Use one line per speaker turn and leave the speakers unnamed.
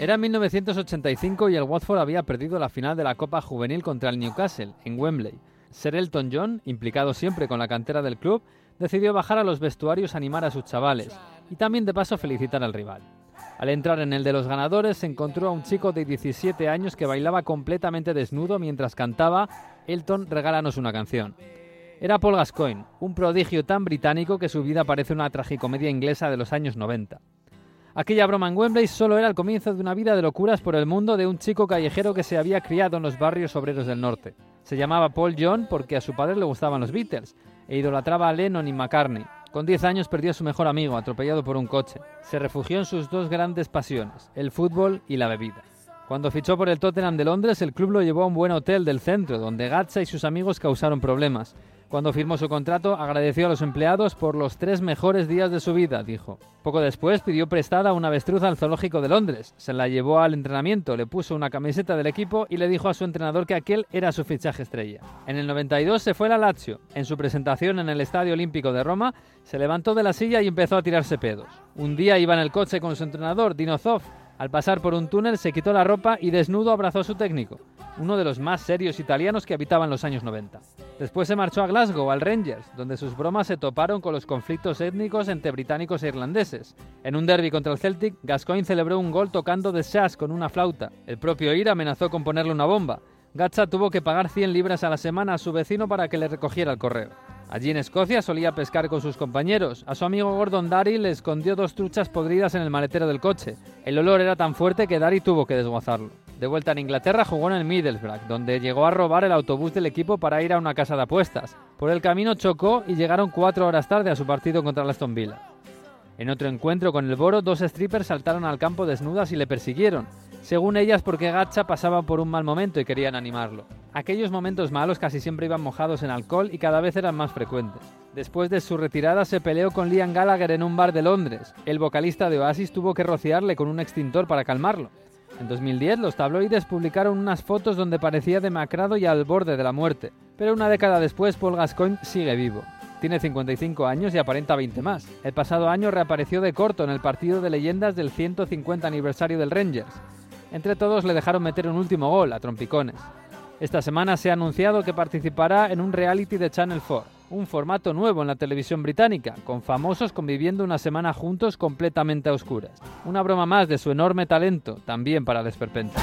Era 1985 y el Watford había perdido la final de la Copa Juvenil contra el Newcastle, en Wembley. Sir Elton John, implicado siempre con la cantera del club, decidió bajar a los vestuarios a animar a sus chavales y también de paso felicitar al rival. Al entrar en el de los ganadores se encontró a un chico de 17 años que bailaba completamente desnudo mientras cantaba Elton, regálanos una canción. Era Paul Gascoigne, un prodigio tan británico que su vida parece una tragicomedia inglesa de los años 90. Aquella broma en Wembley solo era el comienzo de una vida de locuras por el mundo de un chico callejero que se había criado en los barrios obreros del norte. Se llamaba Paul John porque a su padre le gustaban los Beatles e idolatraba a Lennon y McCartney. Con 10 años perdió a su mejor amigo, atropellado por un coche. Se refugió en sus dos grandes pasiones, el fútbol y la bebida. Cuando fichó por el Tottenham de Londres, el club lo llevó a un buen hotel del centro, donde Gatza y sus amigos causaron problemas. Cuando firmó su contrato, agradeció a los empleados por los tres mejores días de su vida, dijo. Poco después pidió prestada una avestruz al zoológico de Londres, se la llevó al entrenamiento, le puso una camiseta del equipo y le dijo a su entrenador que aquel era su fichaje estrella. En el 92 se fue a la Lazio. En su presentación en el Estadio Olímpico de Roma, se levantó de la silla y empezó a tirarse pedos. Un día iba en el coche con su entrenador, Dino Zoff, al pasar por un túnel se quitó la ropa y desnudo abrazó a su técnico, uno de los más serios italianos que habitaban los años 90. Después se marchó a Glasgow, al Rangers, donde sus bromas se toparon con los conflictos étnicos entre británicos e irlandeses. En un derby contra el Celtic, Gascoigne celebró un gol tocando de jazz con una flauta. El propio Ir amenazó con ponerle una bomba. Gatcha tuvo que pagar 100 libras a la semana a su vecino para que le recogiera el correo. Allí en Escocia solía pescar con sus compañeros. A su amigo Gordon Darry le escondió dos truchas podridas en el maletero del coche. El olor era tan fuerte que Darry tuvo que desguazarlo. De vuelta en Inglaterra jugó en el Middlesbrough, donde llegó a robar el autobús del equipo para ir a una casa de apuestas. Por el camino chocó y llegaron cuatro horas tarde a su partido contra el Aston Villa. En otro encuentro con el Boro, dos strippers saltaron al campo desnudas y le persiguieron según ellas porque Gacha pasaba por un mal momento y querían animarlo. Aquellos momentos malos casi siempre iban mojados en alcohol y cada vez eran más frecuentes. Después de su retirada se peleó con Liam Gallagher en un bar de Londres. El vocalista de Oasis tuvo que rociarle con un extintor para calmarlo. En 2010 los tabloides publicaron unas fotos donde parecía demacrado y al borde de la muerte, pero una década después Paul Gascoigne sigue vivo. Tiene 55 años y aparenta 20 más. El pasado año reapareció de corto en el partido de leyendas del 150 aniversario del Rangers. Entre todos le dejaron meter un último gol a trompicones. Esta semana se ha anunciado que participará en un reality de Channel 4, un formato nuevo en la televisión británica, con famosos conviviendo una semana juntos completamente a oscuras. Una broma más de su enorme talento, también para desperpento.